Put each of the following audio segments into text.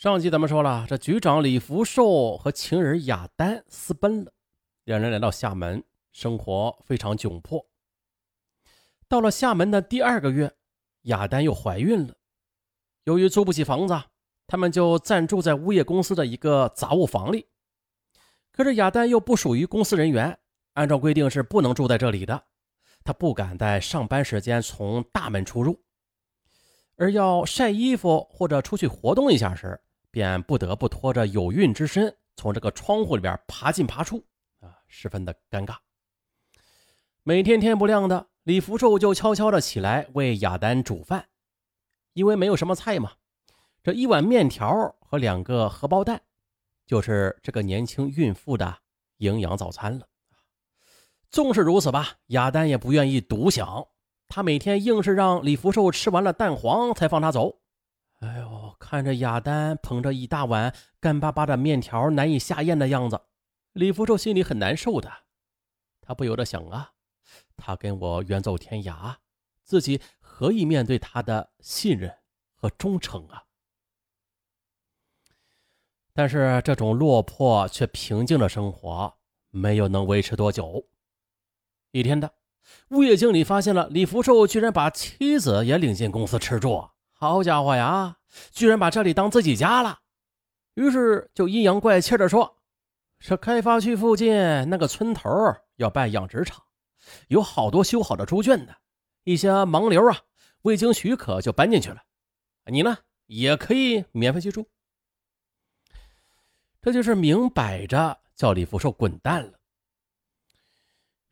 上集咱们说了，这局长李福寿和情人雅丹私奔了，两人来到厦门，生活非常窘迫。到了厦门的第二个月，雅丹又怀孕了。由于租不起房子，他们就暂住在物业公司的一个杂物房里。可是雅丹又不属于公司人员，按照规定是不能住在这里的。她不敢在上班时间从大门出入，而要晒衣服或者出去活动一下时，便不得不拖着有孕之身从这个窗户里边爬进爬出，啊，十分的尴尬。每天天不亮的，李福寿就悄悄的起来为雅丹煮饭，因为没有什么菜嘛，这一碗面条和两个荷包蛋，就是这个年轻孕妇的营养早餐了。纵是如此吧，雅丹也不愿意独享，她每天硬是让李福寿吃完了蛋黄才放他走。哎呦，看着雅丹捧着一大碗干巴巴的面条难以下咽的样子，李福寿心里很难受的。他不由得想啊，他跟我远走天涯，自己何以面对他的信任和忠诚啊？但是这种落魄却平静的生活没有能维持多久。一天的，物业经理发现了李福寿居然把妻子也领进公司吃住。好家伙呀，居然把这里当自己家了，于是就阴阳怪气的说：“这开发区附近那个村头要办养殖场，有好多修好的猪圈呢，一些盲流啊，未经许可就搬进去了。你呢，也可以免费去住。”这就是明摆着叫李福寿滚蛋了。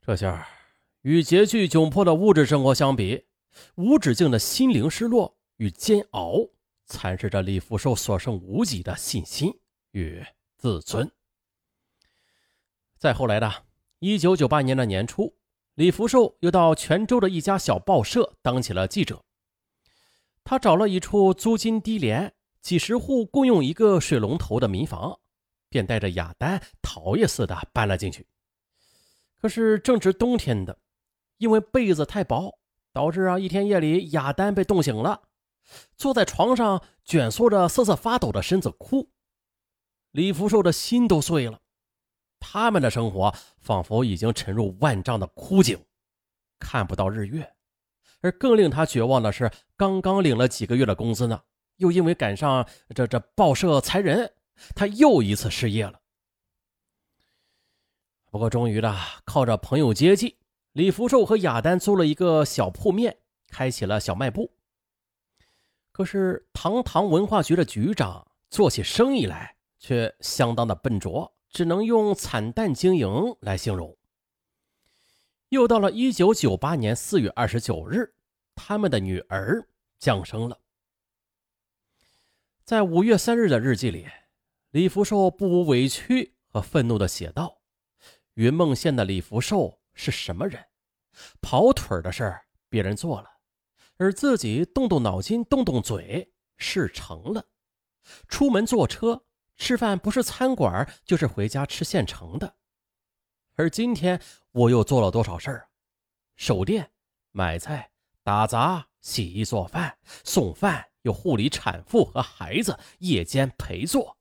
这下与拮据窘迫的物质生活相比，无止境的心灵失落。与煎熬蚕食着李福寿所剩无几的信心与自尊。再后来的一九九八年的年初，李福寿又到泉州的一家小报社当起了记者。他找了一处租金低廉、几十户共用一个水龙头的民房，便带着雅丹逃也似的搬了进去。可是正值冬天的，因为被子太薄，导致啊一天夜里雅丹被冻醒了。坐在床上，蜷缩着瑟瑟发抖的身子哭，李福寿的心都碎了。他们的生活仿佛已经沉入万丈的枯井，看不到日月。而更令他绝望的是，刚刚领了几个月的工资呢，又因为赶上这这报社裁人，他又一次失业了。不过，终于的靠着朋友接济，李福寿和雅丹租了一个小铺面，开起了小卖部。可是，堂堂文化局的局长做起生意来却相当的笨拙，只能用惨淡经营来形容。又到了一九九八年四月二十九日，他们的女儿降生了。在五月三日的日记里，李福寿不无委屈和愤怒的写道：“云梦县的李福寿是什么人？跑腿的事儿别人做了。”而自己动动脑筋，动动嘴，事成了。出门坐车吃饭，不是餐馆，就是回家吃现成的。而今天我又做了多少事儿？守店、买菜、打杂、洗衣做饭、送饭，又护理产妇和孩子，夜间陪坐。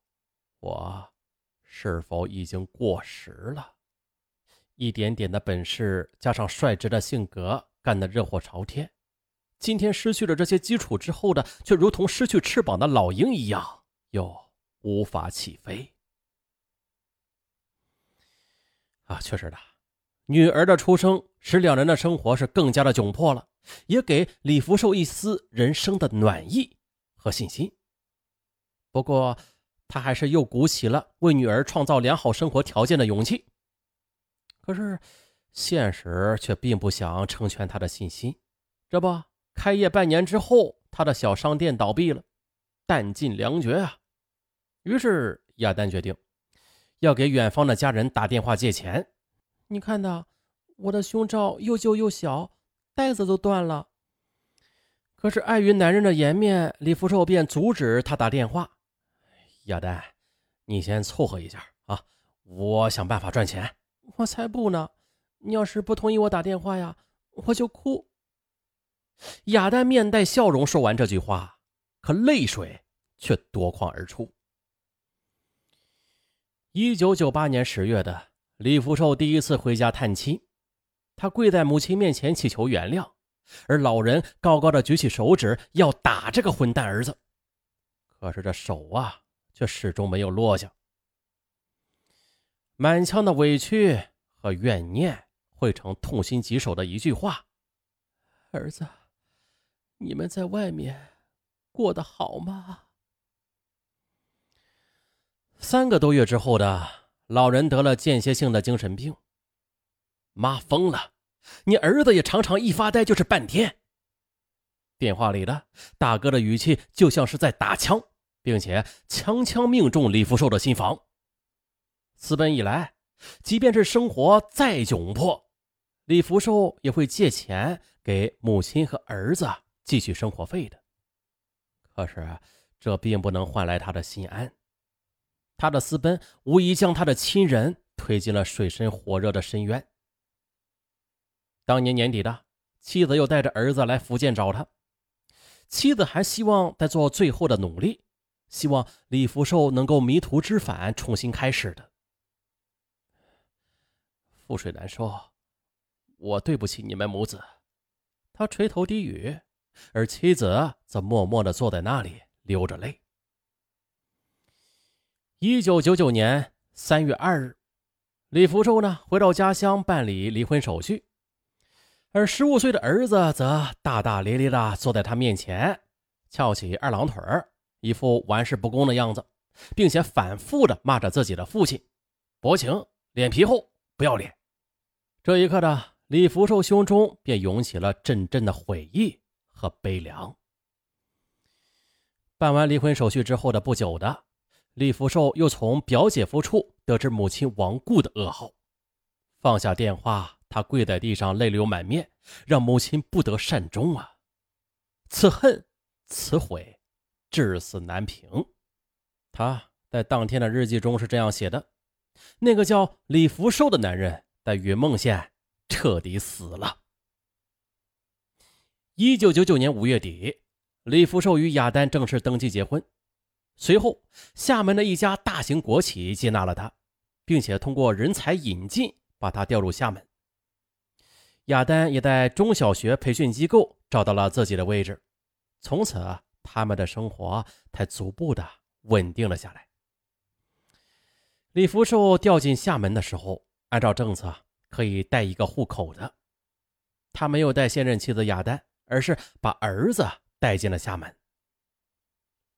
我是否已经过时了？一点点的本事，加上率直的性格，干得热火朝天。今天失去了这些基础之后的，却如同失去翅膀的老鹰一样，又无法起飞。啊，确实的，女儿的出生使两人的生活是更加的窘迫了，也给李福寿一丝人生的暖意和信心。不过，他还是又鼓起了为女儿创造良好生活条件的勇气。可是，现实却并不想成全他的信心，这不。开业半年之后，他的小商店倒闭了，弹尽粮绝啊！于是亚丹决定要给远方的家人打电话借钱。你看呐，我的胸罩又旧又小，带子都断了。可是碍于男人的颜面，李福寿便阻止他打电话。亚丹，你先凑合一下啊，我想办法赚钱。我才不呢！你要是不同意我打电话呀，我就哭。亚丹面带笑容说完这句话，可泪水却夺眶而出。一九九八年十月的李福寿第一次回家探亲，他跪在母亲面前祈求原谅，而老人高高的举起手指要打这个混蛋儿子，可是这手啊却始终没有落下。满腔的委屈和怨念汇成痛心疾首的一句话：“儿子，你们在外面过得好吗？”三个多月之后的老人得了间歇性的精神病。妈疯了，你儿子也常常一发呆就是半天。电话里的大哥的语气就像是在打枪，并且枪枪命中李福寿的心房。私奔以来，即便是生活再窘迫，李福寿也会借钱给母亲和儿子继续生活费的。可是这并不能换来他的心安。他的私奔无疑将他的亲人推进了水深火热的深渊。当年年底的，妻子又带着儿子来福建找他，妻子还希望再做最后的努力，希望李福寿能够迷途知返，重新开始的。覆水难收，我对不起你们母子。他垂头低语，而妻子则默默地坐在那里流着泪。一九九九年三月二日，李福寿呢回到家乡办理离婚手续，而十五岁的儿子则大大咧咧的坐在他面前，翘起二郎腿一副玩世不恭的样子，并且反复的骂着自己的父亲：“薄情，脸皮厚，不要脸。”这一刻的李福寿胸中便涌起了阵阵的悔意和悲凉。办完离婚手续之后的不久的。李福寿又从表姐夫处得知母亲亡故的噩耗，放下电话，他跪在地上，泪流满面，让母亲不得善终啊！此恨，此悔，至死难平。他在当天的日记中是这样写的：“那个叫李福寿的男人在云梦县彻底死了。”一九九九年五月底，李福寿与雅丹正式登记结婚。随后，厦门的一家大型国企接纳了他，并且通过人才引进把他调入厦门。亚丹也在中小学培训机构找到了自己的位置，从此他们的生活才逐步的稳定了下来。李福寿调进厦门的时候，按照政策可以带一个户口的，他没有带现任妻子亚丹，而是把儿子带进了厦门。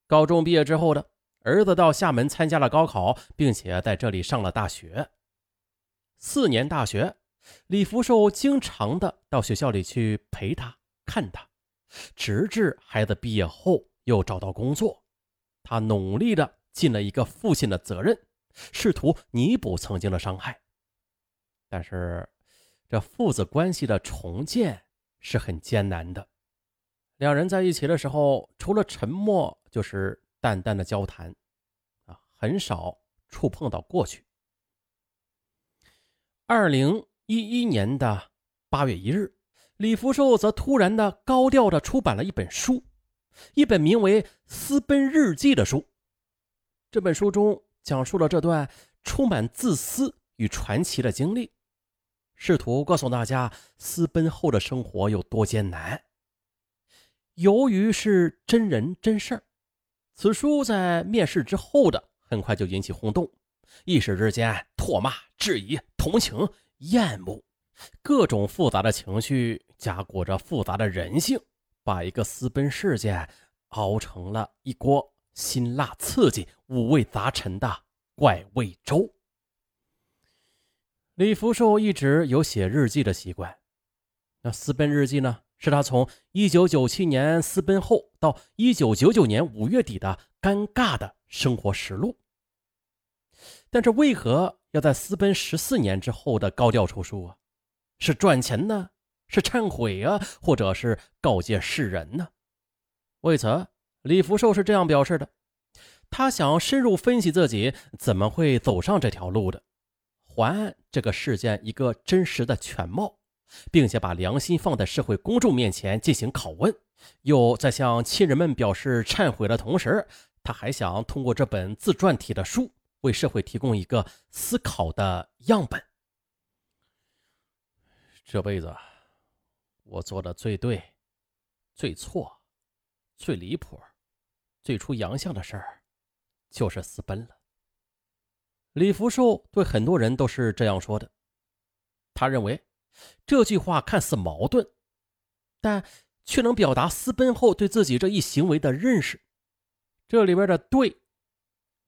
高中毕业之后的儿子到厦门参加了高考，并且在这里上了大学。四年大学，李福寿经常的到学校里去陪他、看他，直至孩子毕业后又找到工作，他努力的尽了一个父亲的责任，试图弥补曾经的伤害。但是，这父子关系的重建是很艰难的。两人在一起的时候，除了沉默。就是淡淡的交谈，啊，很少触碰到过去。二零一一年的八月一日，李福寿则突然的高调的出版了一本书，一本名为《私奔日记》的书。这本书中讲述了这段充满自私与传奇的经历，试图告诉大家私奔后的生活有多艰难。由于是真人真事儿。此书在面世之后的很快就引起轰动，一时之间唾骂、质疑、同情、厌恶，各种复杂的情绪夹裹着复杂的人性，把一个私奔事件熬成了一锅辛辣刺激、五味杂陈的怪味粥。李福寿一直有写日记的习惯，那私奔日记呢？是他从一九九七年私奔后到一九九九年五月底的尴尬的生活实录。但是为何要在私奔十四年之后的高调出书啊？是赚钱呢？是忏悔啊？或者是告诫世人呢？为此，李福寿是这样表示的：他想要深入分析自己怎么会走上这条路的，还这个事件一个真实的全貌。并且把良心放在社会公众面前进行拷问，又在向亲人们表示忏悔的同时，他还想通过这本自传体的书为社会提供一个思考的样本。这辈子我做的最对、最错、最离谱、最出洋相的事儿，就是私奔了。李福寿对很多人都是这样说的。他认为这句话看似矛盾，但却能表达私奔后对自己这一行为的认识。这里边的“对”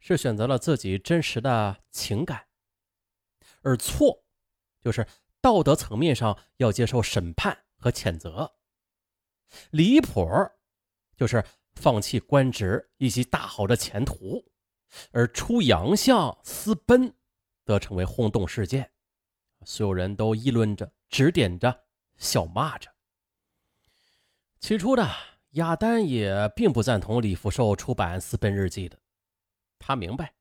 是选择了自己真实的情感，而“错”就是道德层面上要接受审判和谴责。离谱就是放弃官职以及大好的前途。而出洋相私奔，则成为轰动事件，所有人都议论着、指点着、笑骂着。起初的亚丹也并不赞同李福寿出版《私奔日记》的，他明白，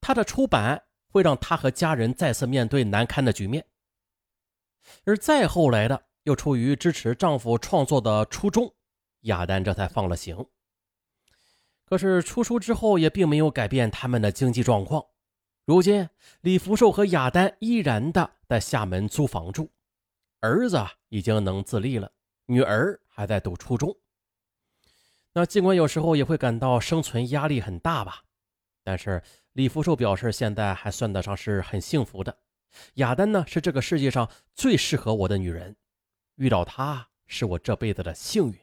他的出版会让他和家人再次面对难堪的局面。而再后来的，又出于支持丈夫创作的初衷，亚丹这才放了行。可是出书之后也并没有改变他们的经济状况。如今，李福寿和雅丹依然的在厦门租房住，儿子已经能自立了，女儿还在读初中。那尽管有时候也会感到生存压力很大吧，但是李福寿表示现在还算得上是很幸福的。雅丹呢，是这个世界上最适合我的女人，遇到她是我这辈子的幸运。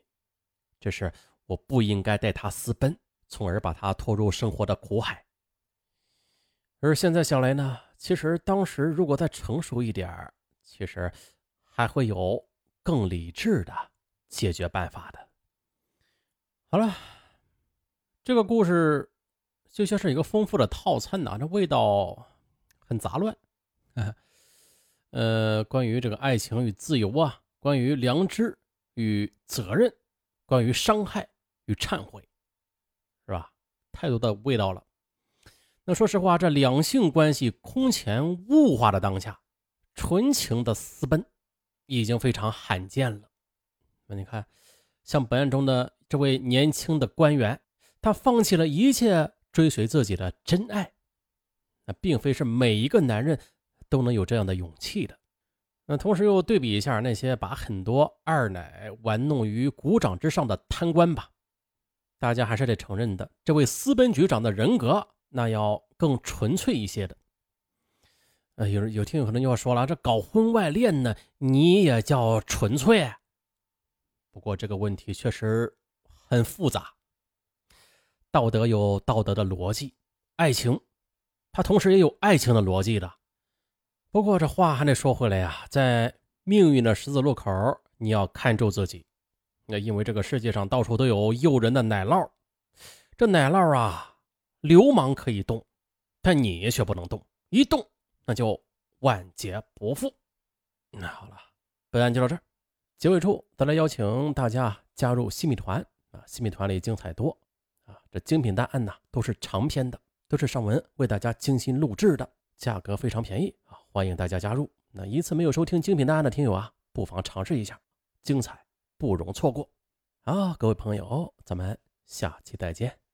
这是我不应该带她私奔。从而把他拖入生活的苦海。而现在想来呢，其实当时如果再成熟一点其实还会有更理智的解决办法的。好了，这个故事就像是一个丰富的套餐呐，这味道很杂乱。呃，关于这个爱情与自由啊，关于良知与责任，关于伤害与忏悔。太多的味道了。那说实话，这两性关系空前物化的当下，纯情的私奔已经非常罕见了。那你看，像本案中的这位年轻的官员，他放弃了一切追随自己的真爱，那并非是每一个男人都能有这样的勇气的。那同时又对比一下那些把很多二奶玩弄于股掌之上的贪官吧。大家还是得承认的，这位私奔局长的人格那要更纯粹一些的。呃，有有听友可能就要说了，这搞婚外恋呢，你也叫纯粹？不过这个问题确实很复杂。道德有道德的逻辑，爱情它同时也有爱情的逻辑的。不过这话还得说回来呀，在命运的十字路口，你要看住自己。那因为这个世界上到处都有诱人的奶酪，这奶酪啊，流氓可以动，但你却不能动，一动那就万劫不复。那好了，本案就到这儿，结尾处再来邀请大家加入新米团啊，新米团里精彩多啊，这精品大案呢都是长篇的，都是上文为大家精心录制的，价格非常便宜啊，欢迎大家加入。那一次没有收听精品大案的听友啊，不妨尝试一下，精彩。不容错过，好，各位朋友，咱们下期再见。